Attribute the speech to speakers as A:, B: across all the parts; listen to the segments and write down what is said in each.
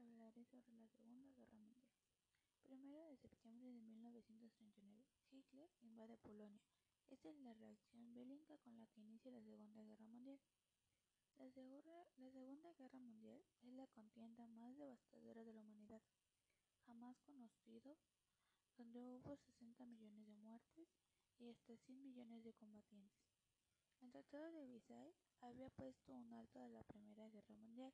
A: hablaré sobre la Segunda Guerra Mundial. Primero de septiembre de 1939, Hitler invade Polonia. Esta es la reacción bélica con la que inicia la Segunda Guerra Mundial. La, la Segunda Guerra Mundial es la contienda más devastadora de la humanidad jamás conocido, donde hubo 60 millones de muertes y hasta 100 millones de combatientes. El Tratado de Versailles había puesto un alto a la Primera Guerra Mundial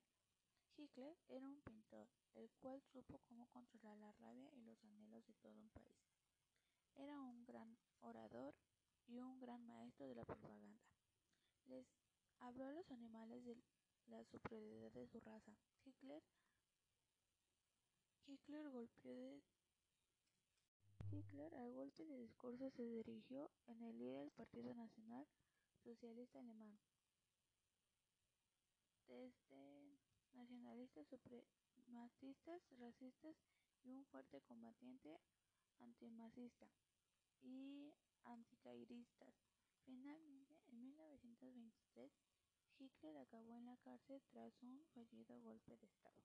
A: Hitler era un pintor, el cual supo cómo controlar la rabia y los anhelos de todo un país. Era un gran orador y un gran maestro de la propaganda. Les habló a los animales de la superioridad de su raza. Hitler, Hitler golpeó de Hitler al golpe de discurso se dirigió en el líder del Partido Nacional Socialista Alemán. Nacionalistas, supremacistas, racistas y un fuerte combatiente antimacista y anticairistas. Finalmente, en 1923, Hitler acabó en la cárcel tras un fallido golpe de Estado.